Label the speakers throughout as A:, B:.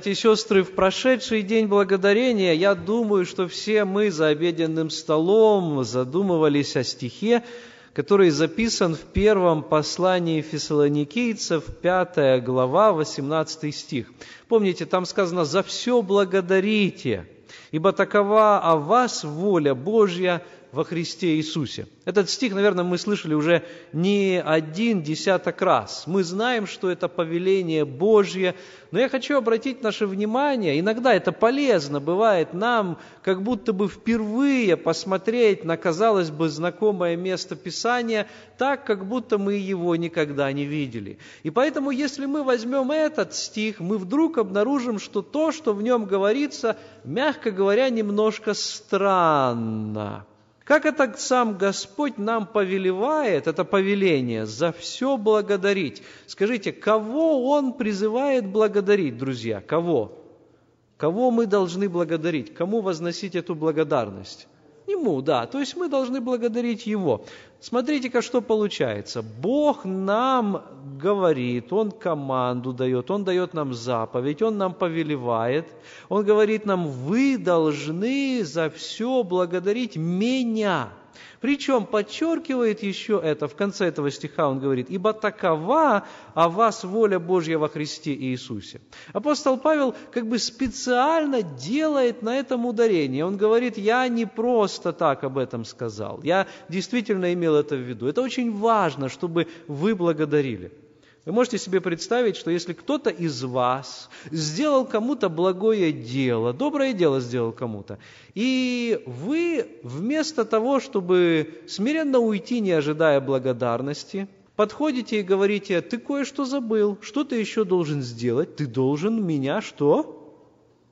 A: Братья и сестры, в прошедший день благодарения, я думаю, что все мы за обеденным столом задумывались о стихе, который записан в первом послании фессалоникийцев, 5 глава, 18 стих. Помните, там сказано «За все благодарите, ибо такова о вас воля Божья во Христе Иисусе». Этот стих, наверное, мы слышали уже не один десяток раз. Мы знаем, что это повеление Божье, но я хочу обратить наше внимание, иногда это полезно бывает нам, как будто бы впервые посмотреть на, казалось бы, знакомое место Писания, так, как будто мы его никогда не видели. И поэтому, если мы возьмем этот стих, мы вдруг обнаружим, что то, что в нем говорится, мягко говоря, немножко странно. Как это сам Господь нам повелевает, это повеление, за все благодарить? Скажите, кого Он призывает благодарить, друзья? Кого? Кого мы должны благодарить? Кому возносить эту благодарность? Ему, да. То есть мы должны благодарить Его. Смотрите-ка, что получается. Бог нам говорит, Он команду дает, Он дает нам заповедь, Он нам повелевает. Он говорит нам, вы должны за все благодарить меня. Причем подчеркивает еще это, в конце этого стиха он говорит, «Ибо такова о вас воля Божья во Христе Иисусе». Апостол Павел как бы специально делает на этом ударение. Он говорит, я не просто так об этом сказал, я действительно имел это в виду. Это очень важно, чтобы вы благодарили. Вы можете себе представить, что если кто-то из вас сделал кому-то благое дело, доброе дело сделал кому-то, и вы вместо того, чтобы смиренно уйти, не ожидая благодарности, подходите и говорите, ты кое-что забыл, что ты еще должен сделать? Ты должен меня что?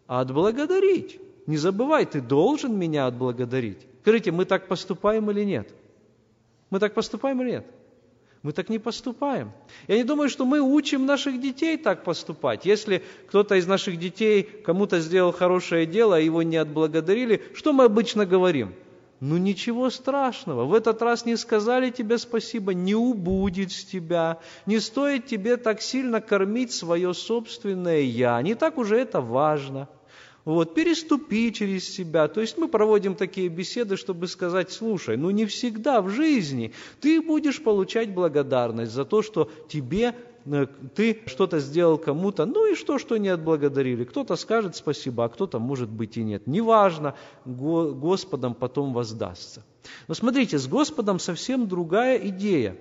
A: Отблагодарить. Не забывай, ты должен меня отблагодарить. Скажите, мы так поступаем или нет? Мы так поступаем или нет? Мы так не поступаем. Я не думаю, что мы учим наших детей так поступать. Если кто-то из наших детей кому-то сделал хорошее дело, а его не отблагодарили, что мы обычно говорим? Ну ничего страшного, в этот раз не сказали тебе спасибо, не убудет с тебя, не стоит тебе так сильно кормить свое собственное «я», не так уже это важно – вот, переступи через себя. То есть мы проводим такие беседы, чтобы сказать, слушай, ну не всегда в жизни ты будешь получать благодарность за то, что тебе э, ты что-то сделал кому-то, ну и что, что не отблагодарили. Кто-то скажет спасибо, а кто-то, может быть, и нет. Неважно, Господом потом воздастся. Но смотрите, с Господом совсем другая идея.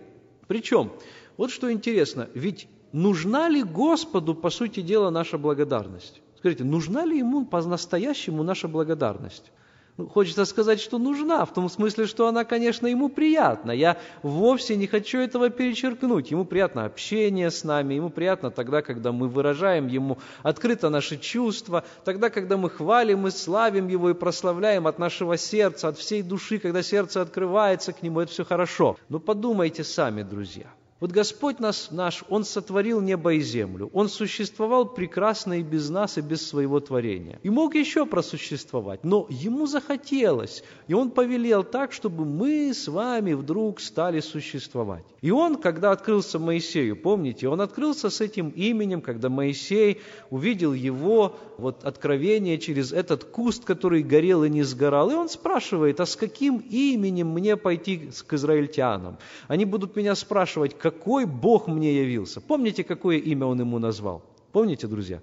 A: Причем, вот что интересно, ведь нужна ли Господу, по сути дела, наша благодарность? Скажите, нужна ли ему по-настоящему наша благодарность? Ну, хочется сказать, что нужна, в том смысле, что она, конечно, ему приятна. Я вовсе не хочу этого перечеркнуть. Ему приятно общение с нами, ему приятно тогда, когда мы выражаем ему открыто наши чувства, тогда, когда мы хвалим и славим его и прославляем от нашего сердца, от всей души, когда сердце открывается к нему, это все хорошо. Но подумайте сами, друзья – вот Господь нас, наш, Он сотворил небо и землю. Он существовал прекрасно и без нас, и без своего творения. И мог еще просуществовать, но Ему захотелось. И Он повелел так, чтобы мы с вами вдруг стали существовать. И Он, когда открылся Моисею, помните, Он открылся с этим именем, когда Моисей увидел Его вот, откровение через этот куст, который горел и не сгорал. И Он спрашивает, а с каким именем мне пойти к израильтянам? Они будут меня спрашивать, какой Бог мне явился. Помните, какое имя он ему назвал? Помните, друзья?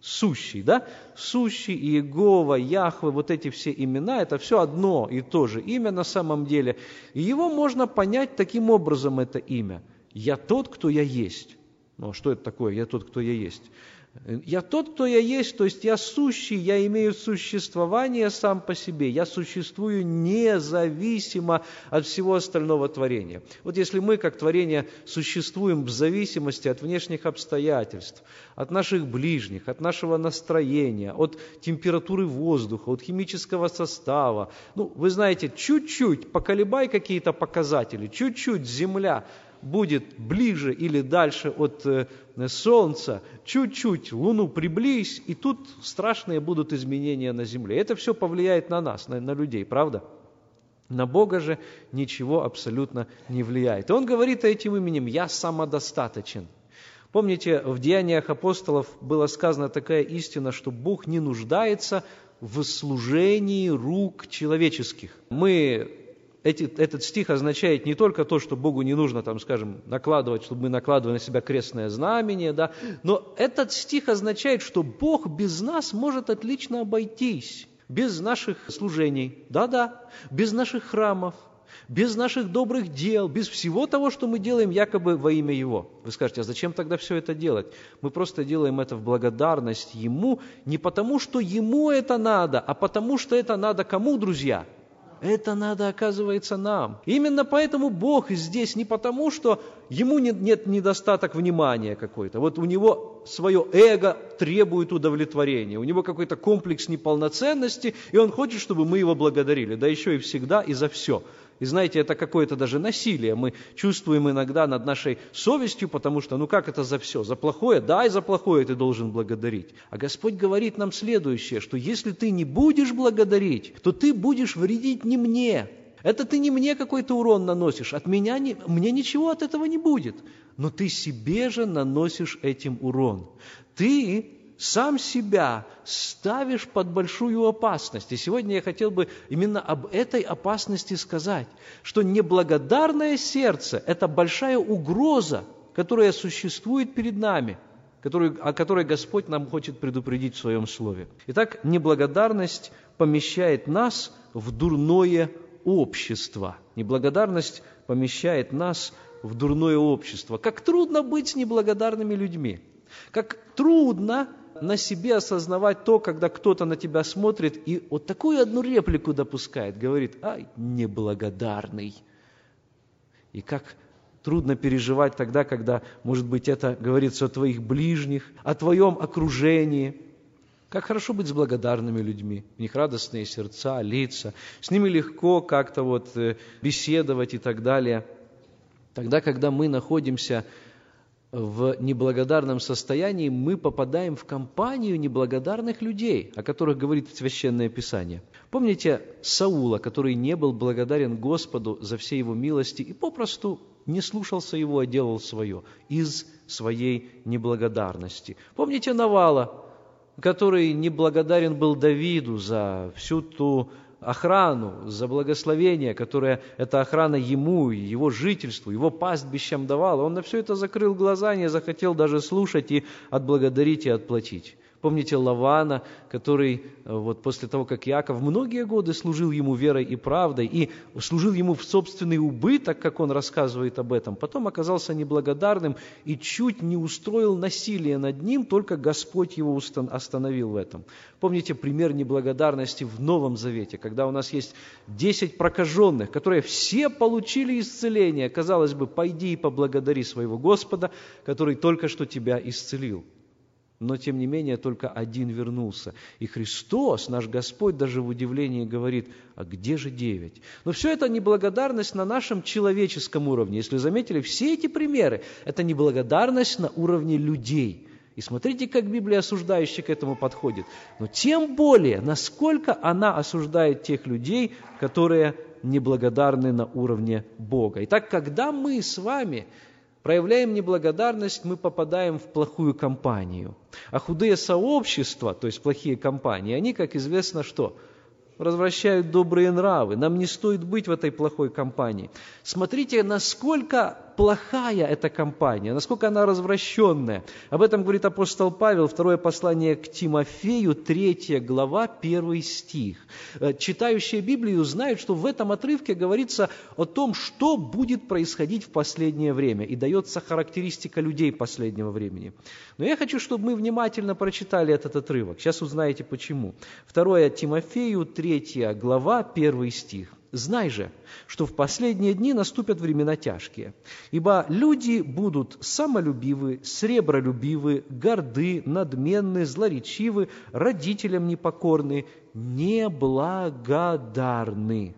A: Сущий, да? Сущий, Иегова, Яхве, вот эти все имена, это все одно и то же имя на самом деле. И его можно понять таким образом, это имя. Я тот, кто я есть. Ну, а что это такое? Я тот, кто я есть. Я тот, кто я есть, то есть я сущий, я имею существование сам по себе, я существую независимо от всего остального творения. Вот если мы, как творение, существуем в зависимости от внешних обстоятельств, от наших ближних, от нашего настроения, от температуры воздуха, от химического состава, ну, вы знаете, чуть-чуть поколебай какие-то показатели, чуть-чуть Земля будет ближе или дальше от э, Солнца, чуть-чуть Луну приблизь, и тут страшные будут изменения на Земле. Это все повлияет на нас, на, на людей, правда? На Бога же ничего абсолютно не влияет. И он говорит этим именем «Я самодостаточен». Помните, в Деяниях апостолов было сказано такая истина, что Бог не нуждается в служении рук человеческих. Мы эти, этот стих означает не только то, что Богу не нужно, там, скажем, накладывать, чтобы мы накладывали на себя крестное знамение, да, но этот стих означает, что Бог без нас может отлично обойтись, без наших служений, да-да, без наших храмов, без наших добрых дел, без всего того, что мы делаем якобы во имя Его. Вы скажете, а зачем тогда все это делать? Мы просто делаем это в благодарность Ему, не потому, что Ему это надо, а потому, что это надо кому, друзья? Это надо, оказывается, нам. Именно поэтому Бог здесь не потому, что ему нет, нет недостаток внимания какой-то. Вот у него свое эго требует удовлетворения, у него какой-то комплекс неполноценности, и он хочет, чтобы мы его благодарили, да еще и всегда и за все. И знаете, это какое-то даже насилие мы чувствуем иногда над нашей совестью, потому что, ну как это за все? За плохое? Да, и за плохое ты должен благодарить. А Господь говорит нам следующее, что если ты не будешь благодарить, то ты будешь вредить не мне. Это ты не мне какой-то урон наносишь, от меня не, мне ничего от этого не будет. Но ты себе же наносишь этим урон. Ты сам себя ставишь под большую опасность. И сегодня я хотел бы именно об этой опасности сказать, что неблагодарное сердце – это большая угроза, которая существует перед нами, которую, о которой Господь нам хочет предупредить в Своем Слове. Итак, неблагодарность помещает нас в дурное общество. Неблагодарность помещает нас в дурное общество. Как трудно быть неблагодарными людьми. Как трудно на себе осознавать то, когда кто-то на тебя смотрит и вот такую одну реплику допускает, говорит, ай, неблагодарный. И как трудно переживать тогда, когда, может быть, это говорится о твоих ближних, о твоем окружении. Как хорошо быть с благодарными людьми, у них радостные сердца, лица, с ними легко как-то вот э, беседовать и так далее. Тогда, когда мы находимся в неблагодарном состоянии, мы попадаем в компанию неблагодарных людей, о которых говорит Священное Писание. Помните Саула, который не был благодарен Господу за все его милости и попросту не слушался его, а делал свое из своей неблагодарности. Помните Навала, который неблагодарен был Давиду за всю ту охрану, за благословение, которое эта охрана ему, его жительству, его пастбищам давала. Он на все это закрыл глаза, не захотел даже слушать и отблагодарить и отплатить. Помните Лавана, который э, вот после того, как Яков многие годы служил ему верой и правдой, и служил ему в собственный убыток, как он рассказывает об этом, потом оказался неблагодарным и чуть не устроил насилие над ним, только Господь его остановил в этом. Помните пример неблагодарности в Новом Завете, когда у нас есть 10 прокаженных, которые все получили исцеление. Казалось бы, пойди и поблагодари своего Господа, который только что тебя исцелил но тем не менее только один вернулся. И Христос, наш Господь, даже в удивлении говорит, а где же девять? Но все это неблагодарность на нашем человеческом уровне. Если заметили, все эти примеры – это неблагодарность на уровне людей. И смотрите, как Библия осуждающе к этому подходит. Но тем более, насколько она осуждает тех людей, которые неблагодарны на уровне Бога. Итак, когда мы с вами проявляем неблагодарность, мы попадаем в плохую компанию. А худые сообщества, то есть плохие компании, они, как известно, что? Развращают добрые нравы. Нам не стоит быть в этой плохой компании. Смотрите, насколько плохая эта компания, насколько она развращенная. Об этом говорит апостол Павел, второе послание к Тимофею, третья глава, первый стих. Э, читающие Библию знают, что в этом отрывке говорится о том, что будет происходить в последнее время, и дается характеристика людей последнего времени. Но я хочу, чтобы мы внимательно прочитали этот отрывок. Сейчас узнаете почему. Второе Тимофею, третья глава, первый стих. Знай же, что в последние дни наступят времена тяжкие, ибо люди будут самолюбивы, сребролюбивы, горды, надменны, злоречивы, родителям непокорны, неблагодарны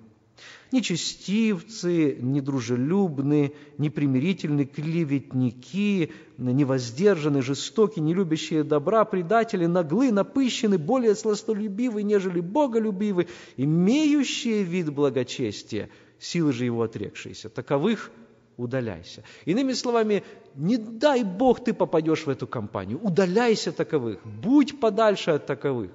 A: нечестивцы, недружелюбны, непримирительны, клеветники, невоздержаны, жестоки, не любящие добра, предатели, наглы, напыщены, более сластолюбивы, нежели боголюбивы, имеющие вид благочестия, силы же его отрекшиеся. Таковых удаляйся. Иными словами, не дай Бог ты попадешь в эту компанию, удаляйся таковых, будь подальше от таковых.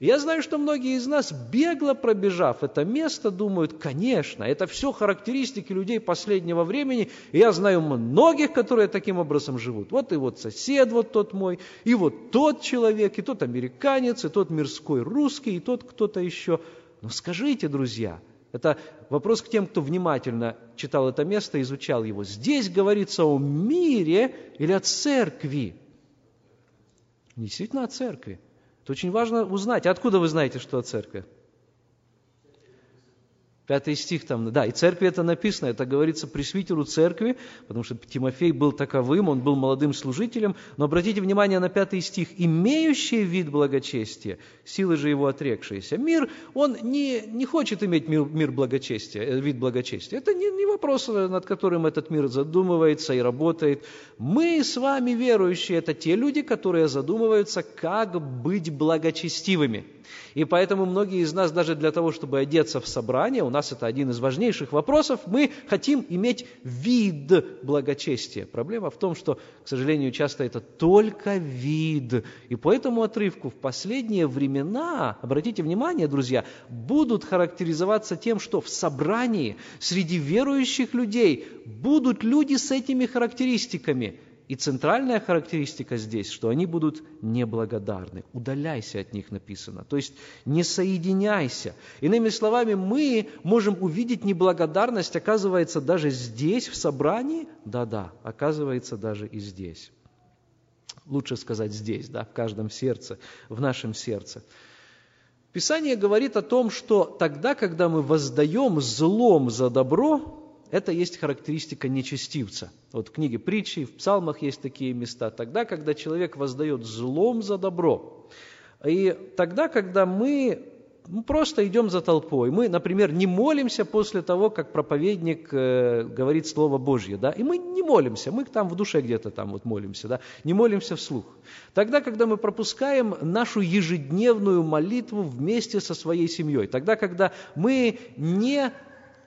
A: Я знаю, что многие из нас, бегло пробежав это место, думают, конечно, это все характеристики людей последнего времени. И я знаю многих, которые таким образом живут. Вот и вот сосед вот тот мой, и вот тот человек, и тот американец, и тот мирской русский, и тот кто-то еще. Но скажите, друзья, это вопрос к тем, кто внимательно читал это место, изучал его. Здесь говорится о мире или о церкви? Действительно о церкви. Это очень важно узнать. Откуда вы знаете, что о церкви? Пятый стих там, да, и церкви это написано, это говорится пресвитеру церкви, потому что Тимофей был таковым, он был молодым служителем, но обратите внимание на пятый стих, имеющий вид благочестия, силы же его отрекшиеся. Мир, он не, не хочет иметь мир, мир благочестия, э, вид благочестия. Это не, не вопрос, над которым этот мир задумывается и работает. Мы с вами, верующие, это те люди, которые задумываются, как быть благочестивыми. И поэтому многие из нас даже для того, чтобы одеться в собрание, у нас это один из важнейших вопросов, мы хотим иметь вид благочестия. Проблема в том, что, к сожалению, часто это только вид. И по этому отрывку в последние времена, обратите внимание, друзья, будут характеризоваться тем, что в собрании среди верующих людей будут люди с этими характеристиками – и центральная характеристика здесь, что они будут неблагодарны. Удаляйся от них написано. То есть не соединяйся. Иными словами, мы можем увидеть неблагодарность, оказывается, даже здесь, в собрании. Да-да, оказывается, даже и здесь. Лучше сказать здесь, да, в каждом сердце, в нашем сердце. Писание говорит о том, что тогда, когда мы воздаем злом за добро, это есть характеристика нечестивца. Вот в книге притчи, в псалмах есть такие места. Тогда, когда человек воздает злом за добро. И тогда, когда мы мы просто идем за толпой. Мы, например, не молимся после того, как проповедник э, говорит Слово Божье, да, и мы не молимся, мы там в душе где-то там вот молимся, да, не молимся вслух. Тогда, когда мы пропускаем нашу ежедневную молитву вместе со своей семьей, тогда, когда мы не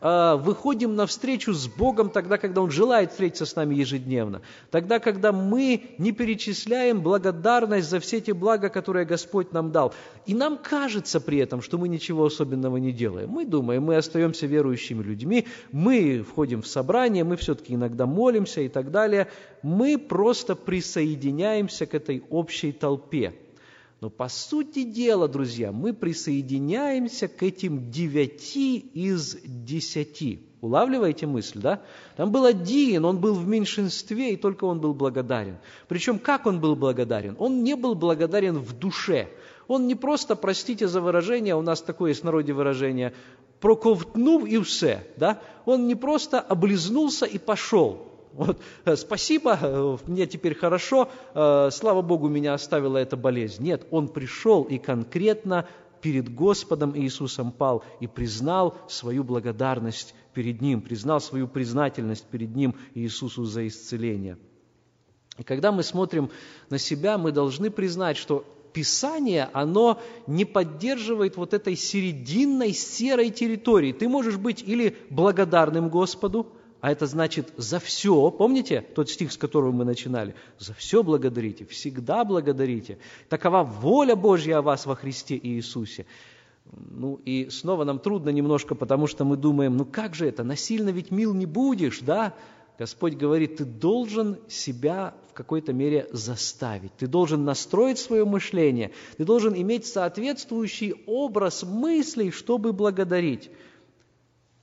A: выходим навстречу с Богом тогда, когда Он желает встретиться с нами ежедневно, тогда, когда мы не перечисляем благодарность за все те блага, которые Господь нам дал. И нам кажется при этом, что мы ничего особенного не делаем. Мы думаем, мы остаемся верующими людьми, мы входим в собрание, мы все-таки иногда молимся и так далее. Мы просто присоединяемся к этой общей толпе. Но по сути дела, друзья, мы присоединяемся к этим девяти из десяти. Улавливаете мысль, да? Там был один, он был в меньшинстве, и только он был благодарен. Причем как он был благодарен? Он не был благодарен в душе. Он не просто, простите за выражение, у нас такое есть в народе выражение, проковтнув и все, да? Он не просто облизнулся и пошел. Вот, э, спасибо, э, мне теперь хорошо, э, слава Богу, меня оставила эта болезнь. Нет, он пришел и конкретно перед Господом Иисусом пал и признал свою благодарность перед Ним, признал свою признательность перед Ним Иисусу за исцеление. И когда мы смотрим на себя, мы должны признать, что Писание, оно не поддерживает вот этой серединной серой территории. Ты можешь быть или благодарным Господу, а это значит за все. Помните тот стих, с которого мы начинали? За все благодарите, всегда благодарите. Такова воля Божья о вас во Христе Иисусе. Ну и снова нам трудно немножко, потому что мы думаем, ну как же это, насильно ведь мил не будешь, да? Господь говорит, ты должен себя в какой-то мере заставить, ты должен настроить свое мышление, ты должен иметь соответствующий образ мыслей, чтобы благодарить.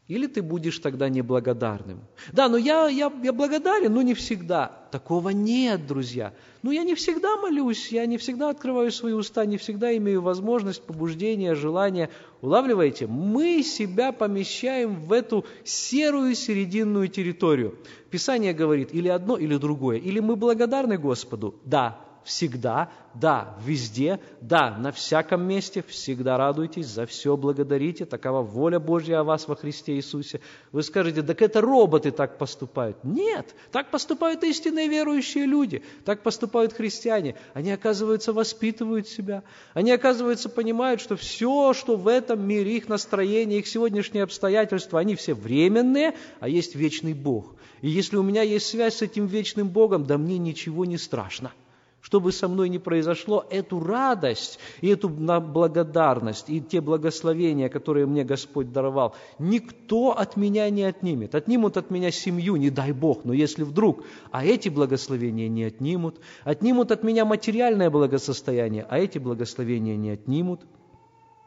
A: Или ты будешь тогда неблагодарным. Да, но я, я, я благодарен, но не всегда. Такого нет, друзья. Ну, я не всегда молюсь, я не всегда открываю свои уста, не всегда имею возможность, побуждение, желание. Улавливаете? Мы себя помещаем в эту серую серединную территорию. Писание говорит или одно, или другое. Или мы благодарны Господу, да, всегда, да, везде, да, на всяком месте, всегда радуйтесь, за все благодарите, такова воля Божья о вас во Христе Иисусе. Вы скажете, так это роботы так поступают. Нет, так поступают истинные верующие люди, так поступают христиане. Они, оказывается, воспитывают себя, они, оказывается, понимают, что все, что в этом мире, их настроение, их сегодняшние обстоятельства, они все временные, а есть вечный Бог. И если у меня есть связь с этим вечным Богом, да мне ничего не страшно. Что бы со мной ни произошло, эту радость и эту благодарность и те благословения, которые мне Господь даровал, никто от меня не отнимет. Отнимут от меня семью, не дай Бог, но если вдруг, а эти благословения не отнимут, отнимут от меня материальное благосостояние, а эти благословения не отнимут.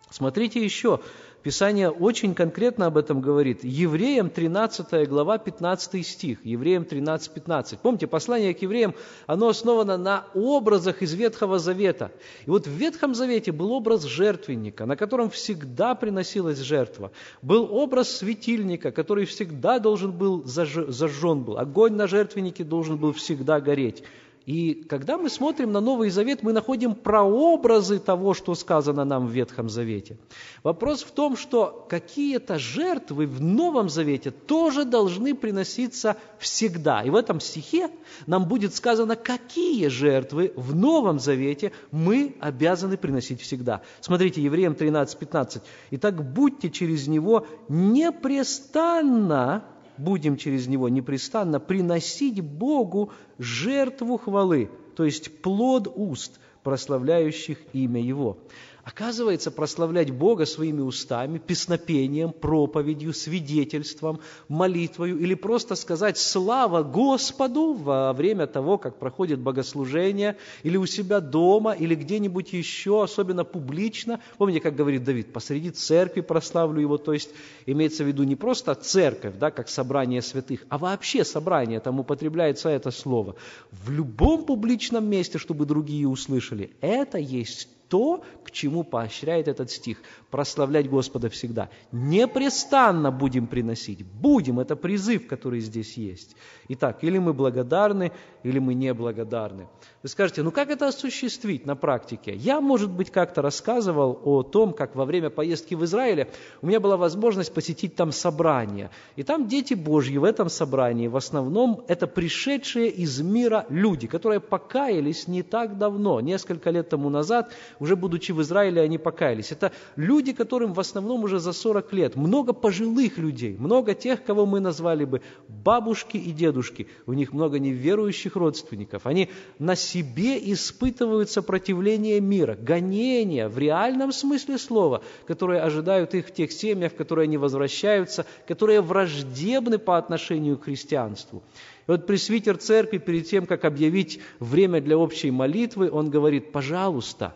A: Смотрите еще, Писание очень конкретно об этом говорит. Евреям 13 глава, 15 стих. Евреям 13, 15. Помните, послание к евреям, оно основано на образах из Ветхого Завета. И вот в Ветхом Завете был образ жертвенника, на котором всегда приносилась жертва. Был образ светильника, который всегда должен был зажжен был. Огонь на жертвеннике должен был всегда гореть. И когда мы смотрим на Новый Завет, мы находим прообразы того, что сказано нам в Ветхом Завете. Вопрос в том, что какие-то жертвы в Новом Завете тоже должны приноситься всегда. И в этом стихе нам будет сказано, какие жертвы в Новом Завете мы обязаны приносить всегда. Смотрите, Евреям 13:15. «Итак, будьте через него непрестанно будем через него непрестанно приносить Богу жертву хвалы, то есть плод уст, прославляющих имя Его. Оказывается, прославлять Бога своими устами, песнопением, проповедью, свидетельством, молитвою или просто сказать «Слава Господу» во время того, как проходит богослужение, или у себя дома, или где-нибудь еще, особенно публично. Помните, как говорит Давид, посреди церкви прославлю его, то есть имеется в виду не просто церковь, да, как собрание святых, а вообще собрание, там употребляется это слово. В любом публичном месте, чтобы другие услышали, это есть то, к чему поощряет этот стих. Прославлять Господа всегда. Непрестанно будем приносить. Будем, это призыв, который здесь есть. Итак, или мы благодарны, или мы не благодарны. Вы скажете, ну как это осуществить на практике? Я, может быть, как-то рассказывал о том, как во время поездки в Израиле у меня была возможность посетить там собрание. И там дети Божьи в этом собрании, в основном, это пришедшие из мира люди, которые покаялись не так давно, несколько лет тому назад, уже будучи в Израиле, они покаялись. Это люди, которым в основном уже за 40 лет. Много пожилых людей, много тех, кого мы назвали бы бабушки и дедушки. У них много неверующих родственников. Они на себе испытывают сопротивление мира, гонения в реальном смысле слова, которые ожидают их в тех семьях, в которые они возвращаются, которые враждебны по отношению к христианству. И вот пресвитер церкви перед тем, как объявить время для общей молитвы, он говорит, пожалуйста,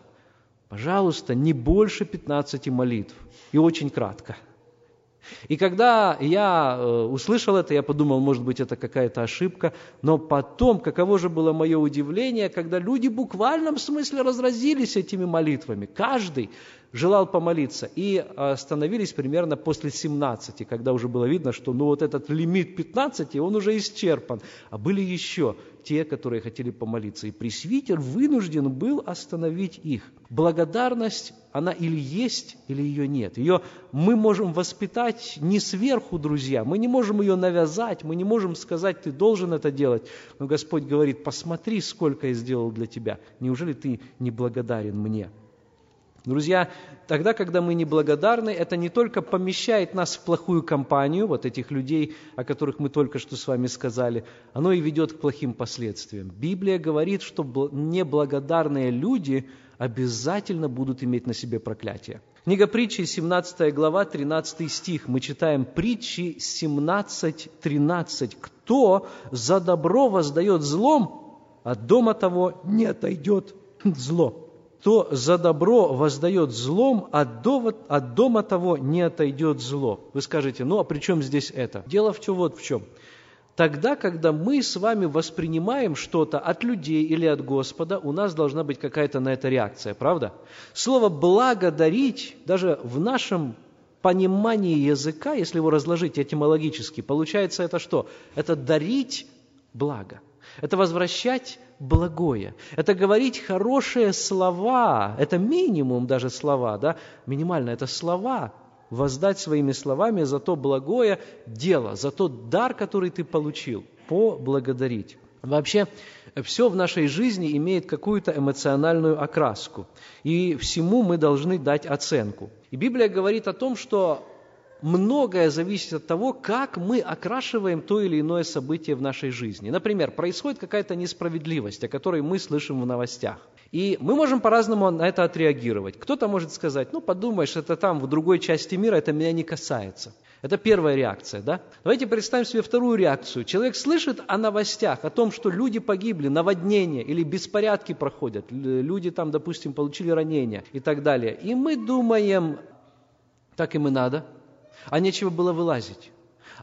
A: Пожалуйста, не больше 15 молитв. И очень кратко. И когда я э, услышал это, я подумал, может быть, это какая-то ошибка, но потом, каково же было мое удивление, когда люди в буквальном смысле разразились этими молитвами. Каждый желал помолиться. И остановились примерно после 17, когда уже было видно, что ну вот этот лимит 15, он уже исчерпан. А были еще те, которые хотели помолиться. И пресвитер вынужден был остановить их. Благодарность, она или есть, или ее нет. Ее мы можем воспитать не сверху, друзья. Мы не можем ее навязать, мы не можем сказать, ты должен это делать. Но Господь говорит, посмотри, сколько я сделал для тебя. Неужели ты не благодарен мне? Друзья, тогда, когда мы неблагодарны, это не только помещает нас в плохую компанию, вот этих людей, о которых мы только что с вами сказали, оно и ведет к плохим последствиям. Библия говорит, что неблагодарные люди обязательно будут иметь на себе проклятие. Книга притчи, 17 глава, 13 стих. Мы читаем притчи 17.13. «Кто за добро воздает злом, от дома того не отойдет зло» кто за добро воздает злом, от дома, от дома того не отойдет зло. Вы скажете, ну а при чем здесь это? Дело в чем вот в чем. Тогда, когда мы с вами воспринимаем что-то от людей или от Господа, у нас должна быть какая-то на это реакция, правда? Слово «благодарить» даже в нашем понимании языка, если его разложить этимологически, получается это что? Это дарить благо – Это возвращать благое. Это говорить хорошие слова. Это минимум даже слова, да? Минимально это слова. Воздать своими словами за то благое дело, за тот дар, который ты получил. Поблагодарить. Вообще, все в нашей жизни имеет какую-то эмоциональную окраску. И всему мы должны дать оценку. И Библия говорит о том, что многое зависит от того, как мы окрашиваем то или иное событие в нашей жизни. Например, происходит какая-то несправедливость, о которой мы слышим в новостях. И мы можем по-разному на это отреагировать. Кто-то может сказать, ну подумаешь, это там, в другой части мира, это меня не касается. Это первая реакция, да? Давайте представим себе вторую реакцию. Человек слышит о новостях, о том, что люди погибли, наводнения или беспорядки проходят, люди там, допустим, получили ранения и так далее. И мы думаем, так им и надо, а нечего было вылазить.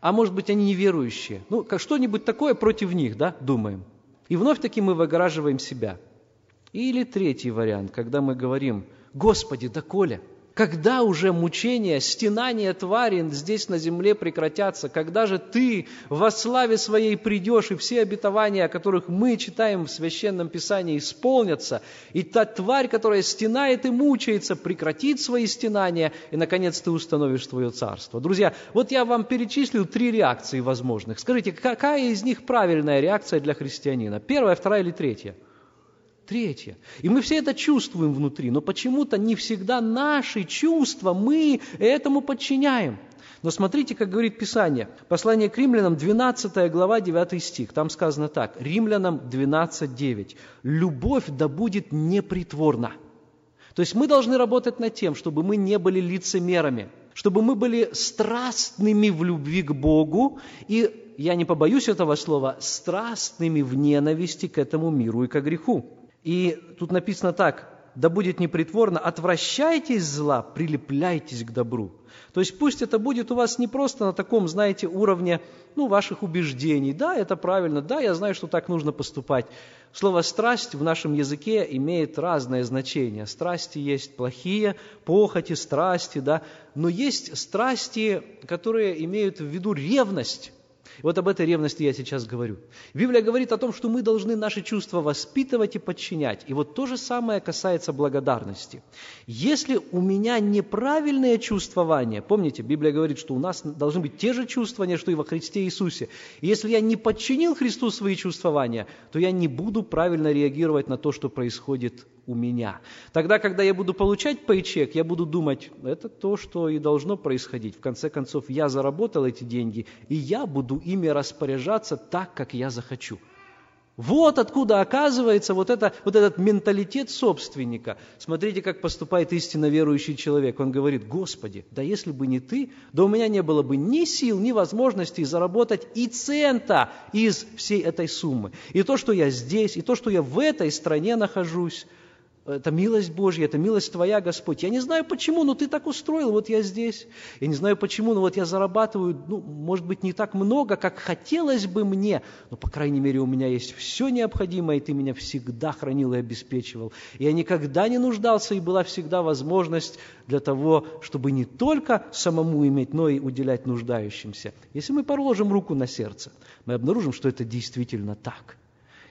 A: А может быть, они неверующие. Ну, что-нибудь такое против них, да, думаем. И вновь таки мы выгораживаем себя. Или третий вариант, когда мы говорим, Господи, да Коля, когда уже мучения, стенания твари здесь на земле прекратятся? Когда же ты во славе своей придешь, и все обетования, о которых мы читаем в Священном Писании, исполнятся, и та тварь, которая стенает и мучается, прекратит свои стенания, и, наконец, ты установишь свое царство. Друзья, вот я вам перечислил три реакции возможных. Скажите, какая из них правильная реакция для христианина? Первая, вторая или третья? Третье. И мы все это чувствуем внутри, но почему-то не всегда наши чувства мы этому подчиняем. Но смотрите, как говорит Писание. Послание к римлянам, 12 глава, 9 стих. Там сказано так. Римлянам 12, 9. «Любовь да будет непритворна». То есть мы должны работать над тем, чтобы мы не были лицемерами, чтобы мы были страстными в любви к Богу и, я не побоюсь этого слова, страстными в ненависти к этому миру и к греху. И тут написано так, да будет непритворно, отвращайтесь зла, прилепляйтесь к добру. То есть пусть это будет у вас не просто на таком, знаете, уровне ну, ваших убеждений. Да, это правильно, да, я знаю, что так нужно поступать. Слово «страсть» в нашем языке имеет разное значение. Страсти есть плохие, похоти, страсти, да, но есть страсти, которые имеют в виду ревность вот об этой ревности я сейчас говорю. Библия говорит о том, что мы должны наши чувства воспитывать и подчинять. И вот то же самое касается благодарности. Если у меня неправильное чувствование, помните, Библия говорит, что у нас должны быть те же чувствования, что и во Христе Иисусе. И если я не подчинил Христу свои чувствования, то я не буду правильно реагировать на то, что происходит у меня. Тогда, когда я буду получать пейчек, я буду думать, это то, что и должно происходить. В конце концов, я заработал эти деньги, и я буду ими распоряжаться так, как я захочу. Вот откуда оказывается вот, это, вот этот менталитет собственника. Смотрите, как поступает истинно верующий человек. Он говорит, Господи, да если бы не Ты, да у меня не было бы ни сил, ни возможностей заработать и цента из всей этой суммы. И то, что я здесь, и то, что я в этой стране нахожусь, это милость Божья, это милость Твоя, Господь. Я не знаю почему, но Ты так устроил, вот я здесь. Я не знаю почему, но вот я зарабатываю, ну, может быть, не так много, как хотелось бы мне, но, по крайней мере, у меня есть все необходимое, и Ты меня всегда хранил и обеспечивал. Я никогда не нуждался, и была всегда возможность для того, чтобы не только самому иметь, но и уделять нуждающимся. Если мы положим руку на сердце, мы обнаружим, что это действительно так –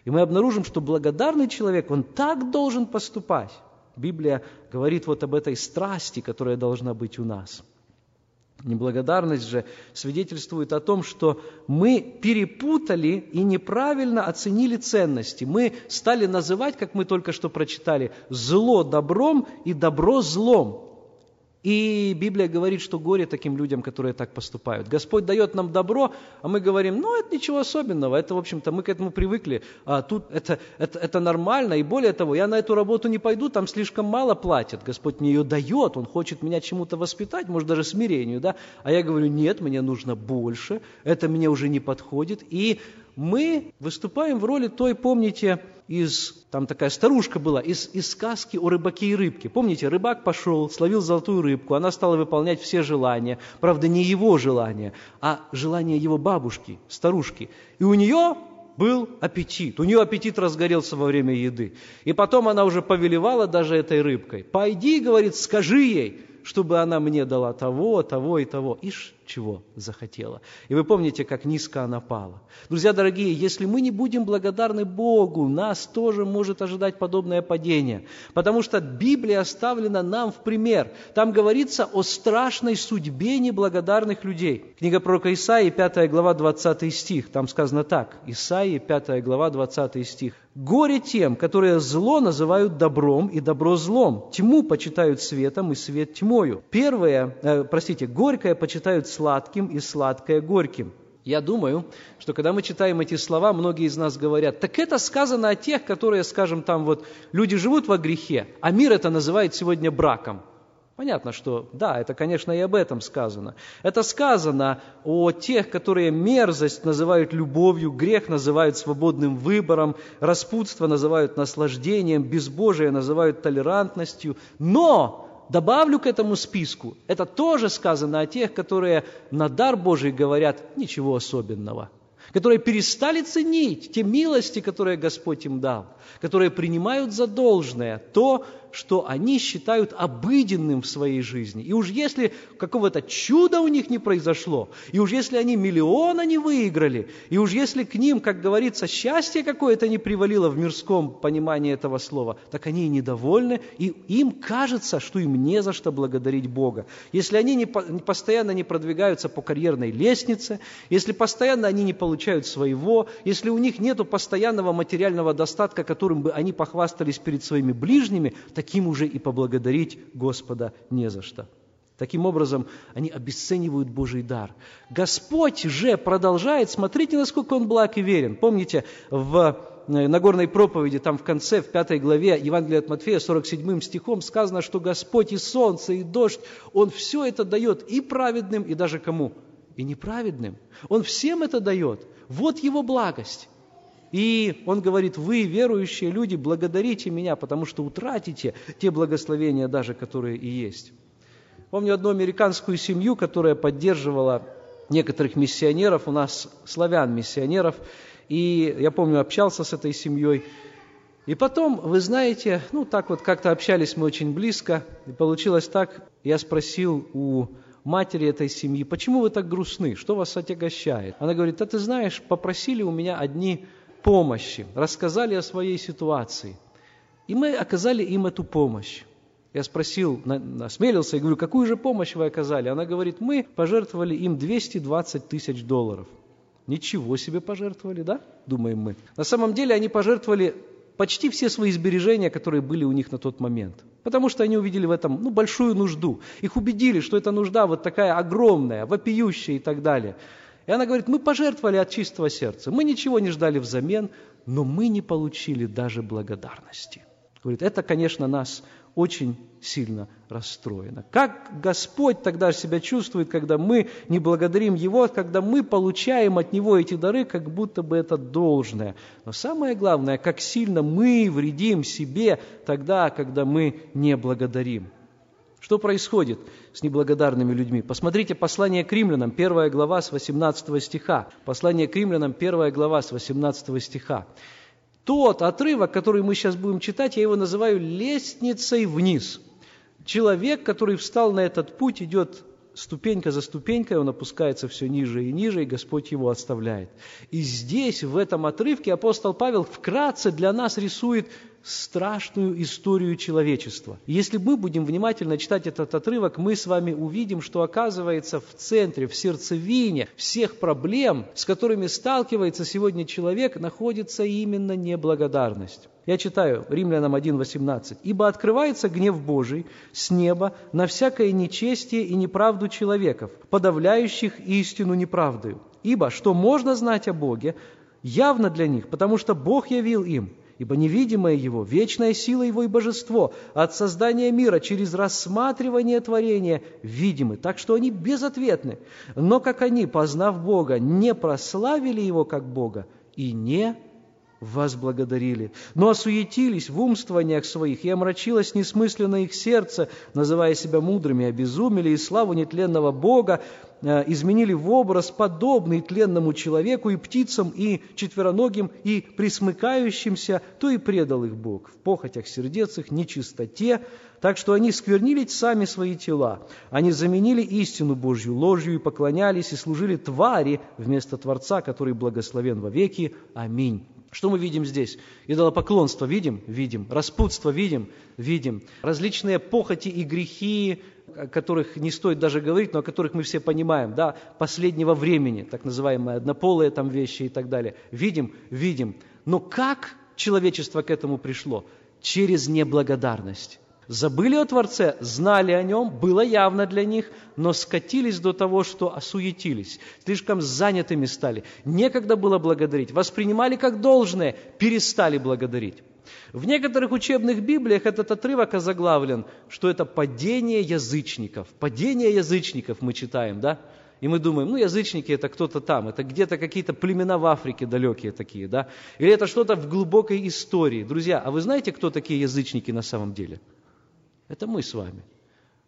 A: и мы обнаружим, что благодарный человек, он так должен поступать. Библия говорит вот об этой страсти, которая должна быть у нас. Неблагодарность же свидетельствует о том, что мы перепутали и неправильно оценили ценности. Мы стали называть, как мы только что прочитали, зло добром и добро злом. И Библия говорит, что горе таким людям, которые так поступают. Господь дает нам добро, а мы говорим, ну, это ничего особенного, это, в общем-то, мы к этому привыкли, а тут это, это, это нормально, и более того, я на эту работу не пойду, там слишком мало платят, Господь мне ее дает, Он хочет меня чему-то воспитать, может, даже смирению, да, а я говорю, нет, мне нужно больше, это мне уже не подходит, и мы выступаем в роли той, помните, из, там такая старушка была, из, из сказки о рыбаке и рыбке. Помните, рыбак пошел, словил золотую рыбку, она стала выполнять все желания. Правда, не его желания, а желания его бабушки, старушки. И у нее был аппетит. У нее аппетит разгорелся во время еды. И потом она уже повелевала даже этой рыбкой. «Пойди, — говорит, — скажи ей, чтобы она мне дала того, того и того». И чего захотела. И вы помните, как низко она пала. Друзья дорогие, если мы не будем благодарны Богу, нас тоже может ожидать подобное падение. Потому что Библия оставлена нам в пример. Там говорится о страшной судьбе неблагодарных людей. Книга пророка Исаии, 5 глава, 20 стих. Там сказано так. Исаии, 5 глава, 20 стих. «Горе тем, которые зло называют добром и добро злом, тьму почитают светом и свет тьмою. Первое, э, простите, горькое почитают сладким и сладкое горьким». Я думаю, что когда мы читаем эти слова, многие из нас говорят, так это сказано о тех, которые, скажем, там вот люди живут во грехе, а мир это называет сегодня браком. Понятно, что да, это, конечно, и об этом сказано. Это сказано о тех, которые мерзость называют любовью, грех называют свободным выбором, распутство называют наслаждением, безбожие называют толерантностью. Но добавлю к этому списку, это тоже сказано о тех, которые на дар Божий говорят ничего особенного – которые перестали ценить те милости, которые Господь им дал, которые принимают за должное то, что они считают обыденным в своей жизни. И уж если какого-то чуда у них не произошло, и уж если они миллиона не выиграли, и уж если к ним, как говорится, счастье какое-то не привалило в мирском понимании этого слова, так они и недовольны, и им кажется, что им не за что благодарить Бога. Если они не, постоянно не продвигаются по карьерной лестнице, если постоянно они не получают своего, если у них нет постоянного материального достатка, которым бы они похвастались перед своими ближними, таким уже и поблагодарить Господа не за что. Таким образом, они обесценивают Божий дар. Господь же продолжает, смотрите, насколько Он благ и верен. Помните, в э, Нагорной проповеди, там в конце, в пятой главе Евангелия от Матфея, 47 стихом сказано, что Господь и солнце, и дождь, Он все это дает и праведным, и даже кому? И неправедным. Он всем это дает. Вот Его благость. И он говорит, вы, верующие люди, благодарите меня, потому что утратите те благословения даже, которые и есть. Помню одну американскую семью, которая поддерживала некоторых миссионеров, у нас славян-миссионеров, и я помню, общался с этой семьей. И потом, вы знаете, ну так вот как-то общались мы очень близко, и получилось так, я спросил у матери этой семьи, почему вы так грустны, что вас отягощает? Она говорит, да ты знаешь, попросили у меня одни помощи, рассказали о своей ситуации. И мы оказали им эту помощь. Я спросил, осмелился и говорю, какую же помощь вы оказали? Она говорит, мы пожертвовали им 220 тысяч долларов. Ничего себе пожертвовали, да? Думаем мы. На самом деле они пожертвовали почти все свои сбережения, которые были у них на тот момент. Потому что они увидели в этом ну, большую нужду. Их убедили, что эта нужда вот такая огромная, вопиющая и так далее. И она говорит, мы пожертвовали от чистого сердца, мы ничего не ждали взамен, но мы не получили даже благодарности. Говорит, это, конечно, нас очень сильно расстроено. Как Господь тогда себя чувствует, когда мы не благодарим Его, когда мы получаем от Него эти дары, как будто бы это должное. Но самое главное, как сильно мы вредим себе тогда, когда мы не благодарим. Что происходит с неблагодарными людьми? Посмотрите послание к римлянам, первая глава с 18 стиха. Послание к римлянам, первая глава с 18 стиха. Тот отрывок, который мы сейчас будем читать, я его называю лестницей вниз. Человек, который встал на этот путь, идет ступенька за ступенькой, он опускается все ниже и ниже, и Господь его отставляет. И здесь, в этом отрывке, апостол Павел вкратце для нас рисует страшную историю человечества. Если мы будем внимательно читать этот отрывок, мы с вами увидим, что оказывается в центре, в сердцевине всех проблем, с которыми сталкивается сегодня человек, находится именно неблагодарность. Я читаю Римлянам 1.18. «Ибо открывается гнев Божий с неба на всякое нечестие и неправду человеков, подавляющих истину неправдою. Ибо что можно знать о Боге, явно для них, потому что Бог явил им, Ибо невидимое Его, вечная сила Его и божество от создания мира через рассматривание творения видимы, так что они безответны. Но как они, познав Бога, не прославили Его как Бога и не вас благодарили. Но осуетились в умствованиях своих, и омрачилось несмысленно их сердце, называя себя мудрыми, обезумели, и славу нетленного Бога э, изменили в образ, подобный тленному человеку и птицам, и четвероногим, и присмыкающимся, то и предал их Бог в похотях сердец их, нечистоте, так что они сквернили сами свои тела. Они заменили истину Божью ложью и поклонялись и служили твари вместо Творца, который благословен во веки. Аминь. Что мы видим здесь? Идолопоклонство видим? Видим. Распутство видим? Видим. Различные похоти и грехи, о которых не стоит даже говорить, но о которых мы все понимаем, да, последнего времени, так называемые однополые там вещи и так далее. Видим? Видим. Но как человечество к этому пришло? Через неблагодарность. Забыли о Творце, знали о Нем, было явно для них, но скатились до того, что осуетились, слишком занятыми стали, некогда было благодарить, воспринимали как должное, перестали благодарить. В некоторых учебных Библиях этот отрывок озаглавлен, что это падение язычников. Падение язычников мы читаем, да? И мы думаем, ну, язычники это кто-то там, это где-то какие-то племена в Африке далекие такие, да? Или это что-то в глубокой истории. Друзья, а вы знаете, кто такие язычники на самом деле? Это мы с вами.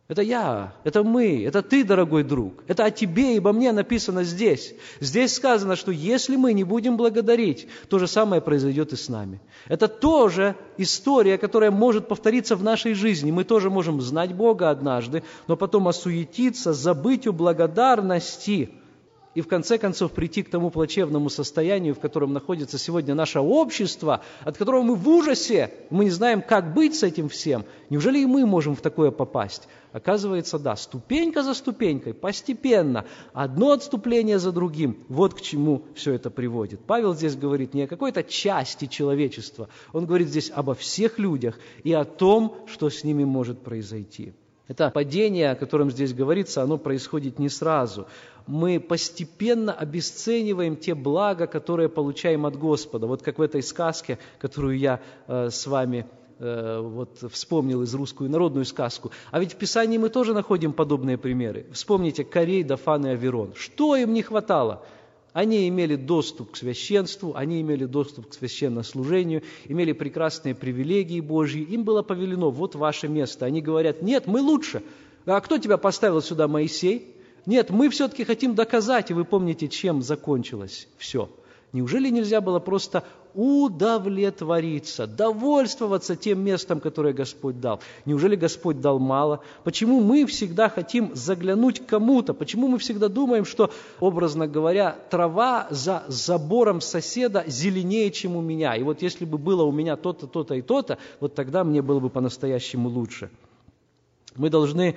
A: Это я, это мы, это ты, дорогой друг. Это о тебе и обо мне написано здесь. Здесь сказано, что если мы не будем благодарить, то же самое произойдет и с нами. Это тоже история, которая может повториться в нашей жизни. Мы тоже можем знать Бога однажды, но потом осуетиться, забыть о благодарности – и в конце концов прийти к тому плачевному состоянию, в котором находится сегодня наше общество, от которого мы в ужасе, мы не знаем, как быть с этим всем. Неужели и мы можем в такое попасть? Оказывается, да, ступенька за ступенькой, постепенно, одно отступление за другим. Вот к чему все это приводит. Павел здесь говорит не о какой-то части человечества, он говорит здесь обо всех людях и о том, что с ними может произойти. Это падение, о котором здесь говорится, оно происходит не сразу. Мы постепенно обесцениваем те блага, которые получаем от Господа. Вот как в этой сказке, которую я э, с вами э, вот, вспомнил из русскую народную сказку. А ведь в Писании мы тоже находим подобные примеры. Вспомните Корей, Дафан и Аверон. Что им не хватало? Они имели доступ к священству, они имели доступ к священнослужению, имели прекрасные привилегии Божьи. Им было повелено, вот ваше место. Они говорят, нет, мы лучше. А кто тебя поставил сюда, Моисей? Нет, мы все-таки хотим доказать, и вы помните, чем закончилось все – Неужели нельзя было просто удовлетвориться, довольствоваться тем местом, которое Господь дал? Неужели Господь дал мало? Почему мы всегда хотим заглянуть кому-то? Почему мы всегда думаем, что, образно говоря, трава за забором соседа зеленее, чем у меня? И вот если бы было у меня то-то, то-то и то-то, вот тогда мне было бы по-настоящему лучше. Мы должны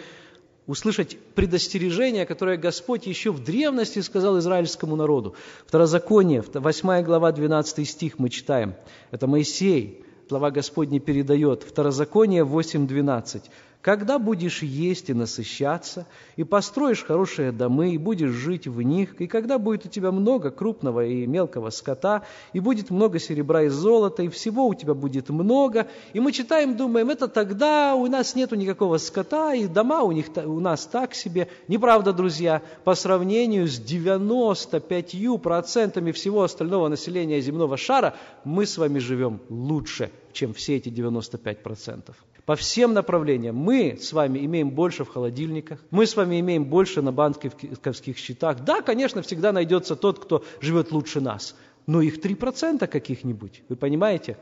A: услышать предостережение, которое Господь еще в древности сказал израильскому народу. Второзаконие, 8 глава, 12 стих мы читаем. Это Моисей, слова Господни передает. Второзаконие 8.12 когда будешь есть и насыщаться, и построишь хорошие домы, и будешь жить в них, и когда будет у тебя много крупного и мелкого скота, и будет много серебра и золота, и всего у тебя будет много, и мы читаем, думаем, это тогда у нас нету никакого скота, и дома у, них, у нас так себе. Неправда, друзья, по сравнению с 95% всего остального населения земного шара, мы с вами живем лучше, чем все эти 95% по всем направлениям. Мы с вами имеем больше в холодильниках, мы с вами имеем больше на банковских счетах. Да, конечно, всегда найдется тот, кто живет лучше нас, но их 3% каких-нибудь, вы понимаете?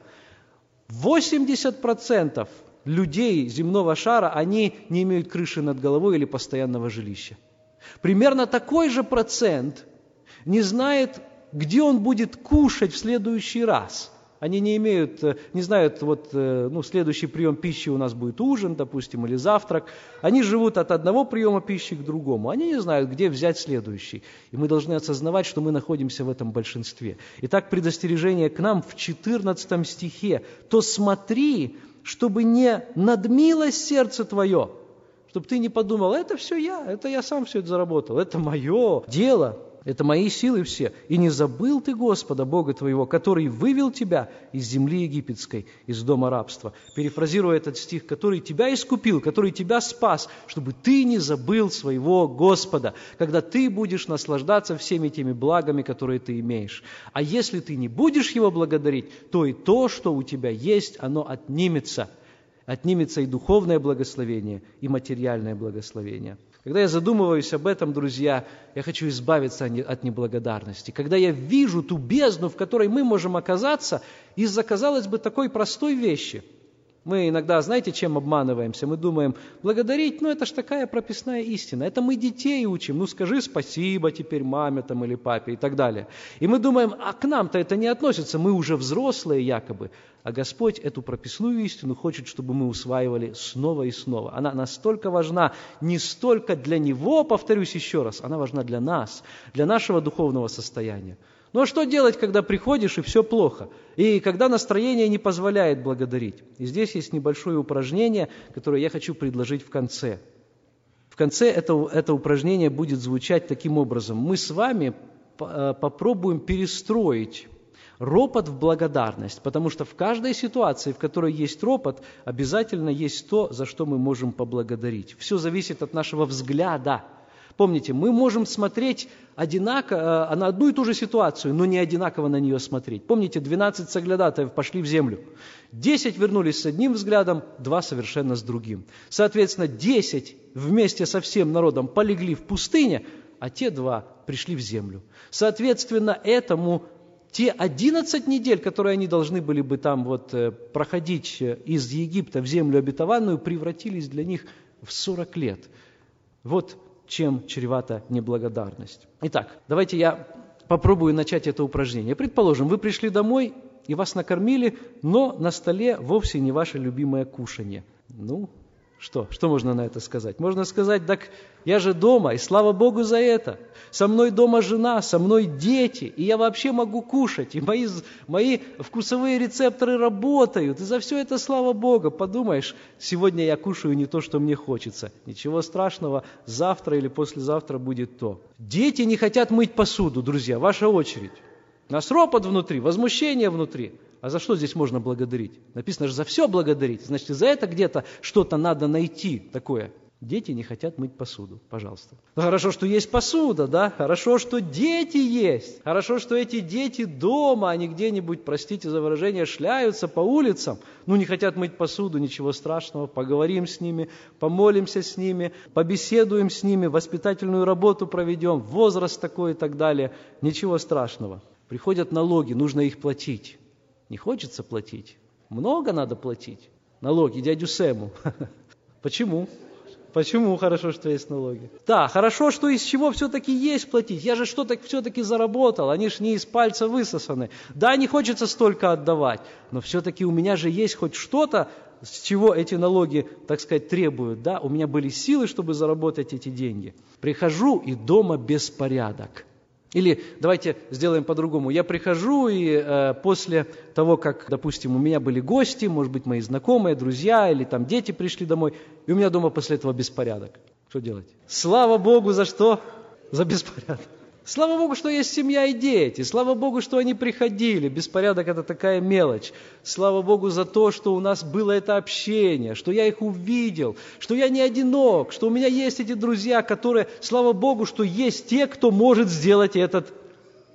A: 80% людей земного шара, они не имеют крыши над головой или постоянного жилища. Примерно такой же процент не знает, где он будет кушать в следующий раз – они не имеют, э, не знают, вот, э, ну, следующий прием пищи у нас будет ужин, допустим, или завтрак. Они живут от одного приема пищи к другому. Они не знают, где взять следующий. И мы должны осознавать, что мы находимся в этом большинстве. Итак, предостережение к нам в 14 стихе. «То смотри, чтобы не надмилось сердце твое, чтобы ты не подумал, это все я, это я сам все это заработал, это мое дело. Это мои силы все. И не забыл ты Господа, Бога твоего, который вывел тебя из земли египетской, из дома рабства. Перефразируя этот стих, который тебя искупил, который тебя спас, чтобы ты не забыл своего Господа, когда ты будешь наслаждаться всеми теми благами, которые ты имеешь. А если ты не будешь Его благодарить, то и то, что у тебя есть, оно отнимется. Отнимется и духовное благословение, и материальное благословение. Когда я задумываюсь об этом, друзья, я хочу избавиться от неблагодарности. Когда я вижу ту бездну, в которой мы можем оказаться, из-за, казалось бы, такой простой вещи – мы иногда, знаете, чем обманываемся? Мы думаем, благодарить, ну это ж такая прописная истина. Это мы детей учим. Ну скажи спасибо теперь маме там или папе и так далее. И мы думаем, а к нам-то это не относится, мы уже взрослые якобы. А Господь эту прописную истину хочет, чтобы мы усваивали снова и снова. Она настолько важна, не столько для Него, повторюсь еще раз, она важна для нас, для нашего духовного состояния. Ну а что делать, когда приходишь и все плохо? И когда настроение не позволяет благодарить? И здесь есть небольшое упражнение, которое я хочу предложить в конце. В конце это, это упражнение будет звучать таким образом. Мы с вами э, попробуем перестроить ропот в благодарность, потому что в каждой ситуации, в которой есть ропот, обязательно есть то, за что мы можем поблагодарить. Все зависит от нашего взгляда – Помните, мы можем смотреть одинаково, э, на одну и ту же ситуацию, но не одинаково на нее смотреть. Помните, 12 соглядатаев пошли в землю. 10 вернулись с одним взглядом, два совершенно с другим. Соответственно, 10 вместе со всем народом полегли в пустыне, а те два пришли в землю. Соответственно, этому те 11 недель, которые они должны были бы там вот э, проходить э, из Египта в землю обетованную, превратились для них в 40 лет. Вот чем чревата неблагодарность. Итак, давайте я попробую начать это упражнение. Предположим, вы пришли домой и вас накормили, но на столе вовсе не ваше любимое кушание. Ну, что? Что можно на это сказать? Можно сказать, так я же дома, и слава Богу за это. Со мной дома жена, со мной дети, и я вообще могу кушать, и мои, мои вкусовые рецепторы работают, и за все это слава Богу. Подумаешь, сегодня я кушаю не то, что мне хочется. Ничего страшного, завтра или послезавтра будет то. Дети не хотят мыть посуду, друзья, ваша очередь. Нас ропот внутри, возмущение внутри. А за что здесь можно благодарить? Написано же за все благодарить. Значит, за это где-то что-то надо найти такое. Дети не хотят мыть посуду, пожалуйста. Ну, хорошо, что есть посуда, да? Хорошо, что дети есть. Хорошо, что эти дети дома, они где-нибудь, простите за выражение, шляются по улицам. Ну, не хотят мыть посуду, ничего страшного. Поговорим с ними, помолимся с ними, побеседуем с ними, воспитательную работу проведем, возраст такой и так далее. Ничего страшного. Приходят налоги, нужно их платить. Не хочется платить. Много надо платить. Налоги дядю Сэму. Почему? Почему хорошо, что есть налоги? Да, хорошо, что из чего все-таки есть платить. Я же что-то все-таки заработал, они же не из пальца высосаны. Да, не хочется столько отдавать, но все-таки у меня же есть хоть что-то, с чего эти налоги, так сказать, требуют. Да, у меня были силы, чтобы заработать эти деньги. Прихожу, и дома беспорядок. Или давайте сделаем по-другому. Я прихожу, и э, после того, как, допустим, у меня были гости, может быть, мои знакомые, друзья, или там дети пришли домой, и у меня дома после этого беспорядок. Что делать? Слава Богу за что? За беспорядок. Слава Богу, что есть семья и дети. Слава Богу, что они приходили. Беспорядок – это такая мелочь. Слава Богу за то, что у нас было это общение, что я их увидел, что я не одинок, что у меня есть эти друзья, которые, слава Богу, что есть те, кто может сделать этот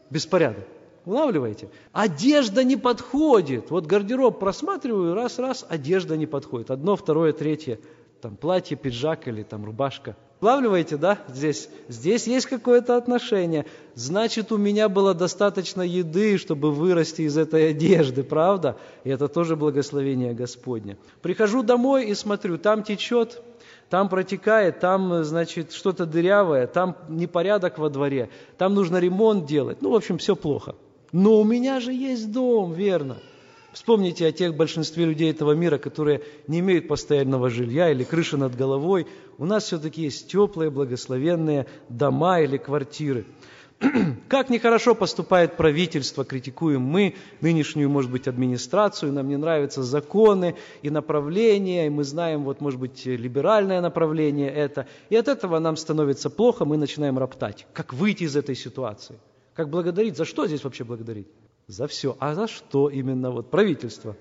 A: беспорядок. Улавливаете? Одежда не подходит. Вот гардероб просматриваю, раз-раз, одежда не подходит. Одно, второе, третье. Там платье, пиджак или там рубашка – Улавливаете, да, здесь? Здесь есть какое-то отношение. Значит, у меня было достаточно еды, чтобы вырасти из этой одежды, правда? И это тоже благословение Господне. Прихожу домой и смотрю, там течет, там протекает, там, значит, что-то дырявое, там непорядок во дворе, там нужно ремонт делать. Ну, в общем, все плохо. Но у меня же есть дом, верно? Вспомните о тех большинстве людей этого мира, которые не имеют постоянного жилья или крыши над головой. У нас все-таки есть теплые, благословенные дома или квартиры. Как нехорошо поступает правительство, критикуем мы нынешнюю, может быть, администрацию, нам не нравятся законы и направления, и мы знаем, вот, может быть, либеральное направление это. И от этого нам становится плохо, мы начинаем роптать. Как выйти из этой ситуации? Как благодарить? За что здесь вообще благодарить? За все. А за что именно вот правительство?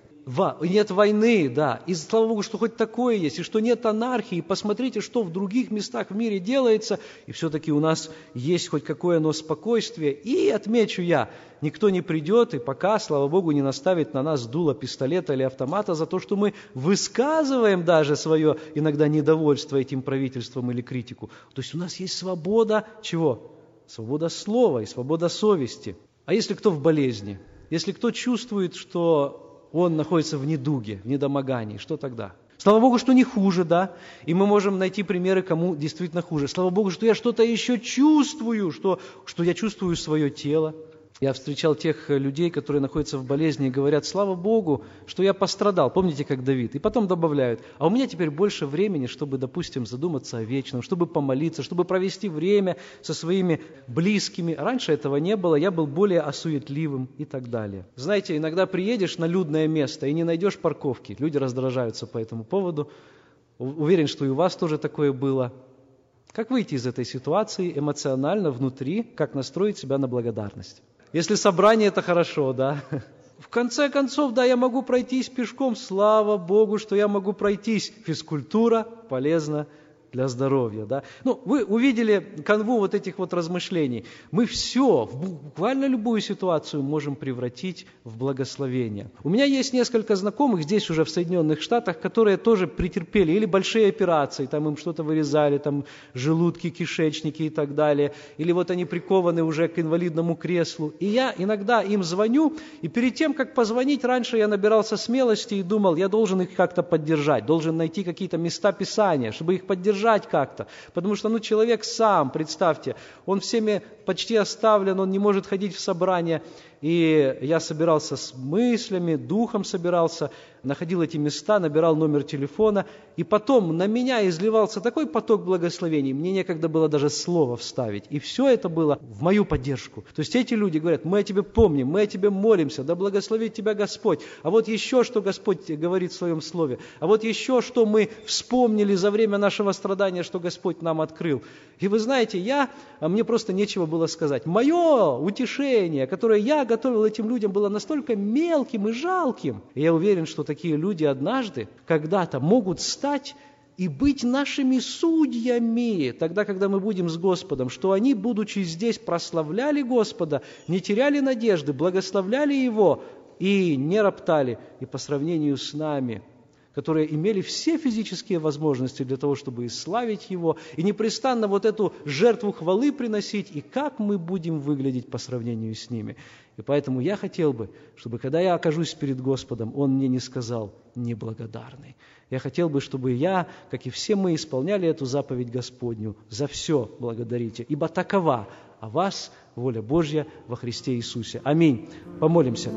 A: нет войны, да, и слава Богу, что хоть такое есть, и что нет анархии, посмотрите, что в других местах в мире делается, и все-таки у нас есть хоть какое-но спокойствие, и отмечу я, никто не придет, и пока, слава Богу, не наставит на нас дуло пистолета или автомата за то, что мы высказываем даже свое иногда недовольство этим правительством или критику. То есть у нас есть свобода чего? Свобода слова и свобода совести. А если кто в болезни? Если кто чувствует, что он находится в недуге, в недомогании, что тогда? Слава Богу, что не хуже, да? И мы можем найти примеры, кому действительно хуже. Слава Богу, что я что-то еще чувствую, что, что я чувствую свое тело, я встречал тех э, людей, которые находятся в болезни и говорят, слава Богу, что я пострадал. Помните, как Давид? И потом добавляют, а у меня теперь больше времени, чтобы, допустим, задуматься о вечном, чтобы помолиться, чтобы провести время со своими близкими. Раньше этого не было, я был более осуетливым и так далее. Знаете, иногда приедешь на людное место и не найдешь парковки. Люди раздражаются по этому поводу. Уверен, что и у вас тоже такое было. Как выйти из этой ситуации эмоционально, внутри, как настроить себя на благодарность? Если собрание, это хорошо, да. В конце концов, да, я могу пройтись пешком. Слава Богу, что я могу пройтись. Физкультура полезна для здоровья. Да? Ну, вы увидели канву вот этих вот размышлений. Мы все, в буквально любую ситуацию можем превратить в благословение. У меня есть несколько знакомых здесь уже в Соединенных Штатах, которые тоже претерпели или большие операции, там им что-то вырезали, там желудки, кишечники и так далее, или вот они прикованы уже к инвалидному креслу. И я иногда им звоню, и перед тем, как позвонить, раньше я набирался смелости и думал, я должен их как-то поддержать, должен найти какие-то места Писания, чтобы их поддержать поддержать как-то. Потому что ну, человек сам, представьте, он всеми почти оставлен, он не может ходить в собрание. И я собирался с мыслями, духом собирался, находил эти места, набирал номер телефона. И потом на меня изливался такой поток благословений, мне некогда было даже слово вставить. И все это было в мою поддержку. То есть эти люди говорят, мы о тебе помним, мы о тебе молимся, да благословит тебя Господь. А вот еще что Господь говорит в своем слове. А вот еще что мы вспомнили за время нашего страдания, что Господь нам открыл. И вы знаете, я, а мне просто нечего было сказать. Мое утешение, которое я готовил этим людям, было настолько мелким и жалким. И я уверен, что такие люди однажды, когда-то могут стать и быть нашими судьями, тогда, когда мы будем с Господом, что они, будучи здесь, прославляли Господа, не теряли надежды, благословляли Его и не роптали. И по сравнению с нами – которые имели все физические возможности для того, чтобы иславить Его, и непрестанно вот эту жертву хвалы приносить, и как мы будем выглядеть по сравнению с ними. И поэтому я хотел бы, чтобы когда я окажусь перед Господом, Он мне не сказал «неблагодарный». Я хотел бы, чтобы я, как и все мы, исполняли эту заповедь Господню. За все благодарите, ибо такова, а вас воля Божья во Христе Иисусе. Аминь. Помолимся.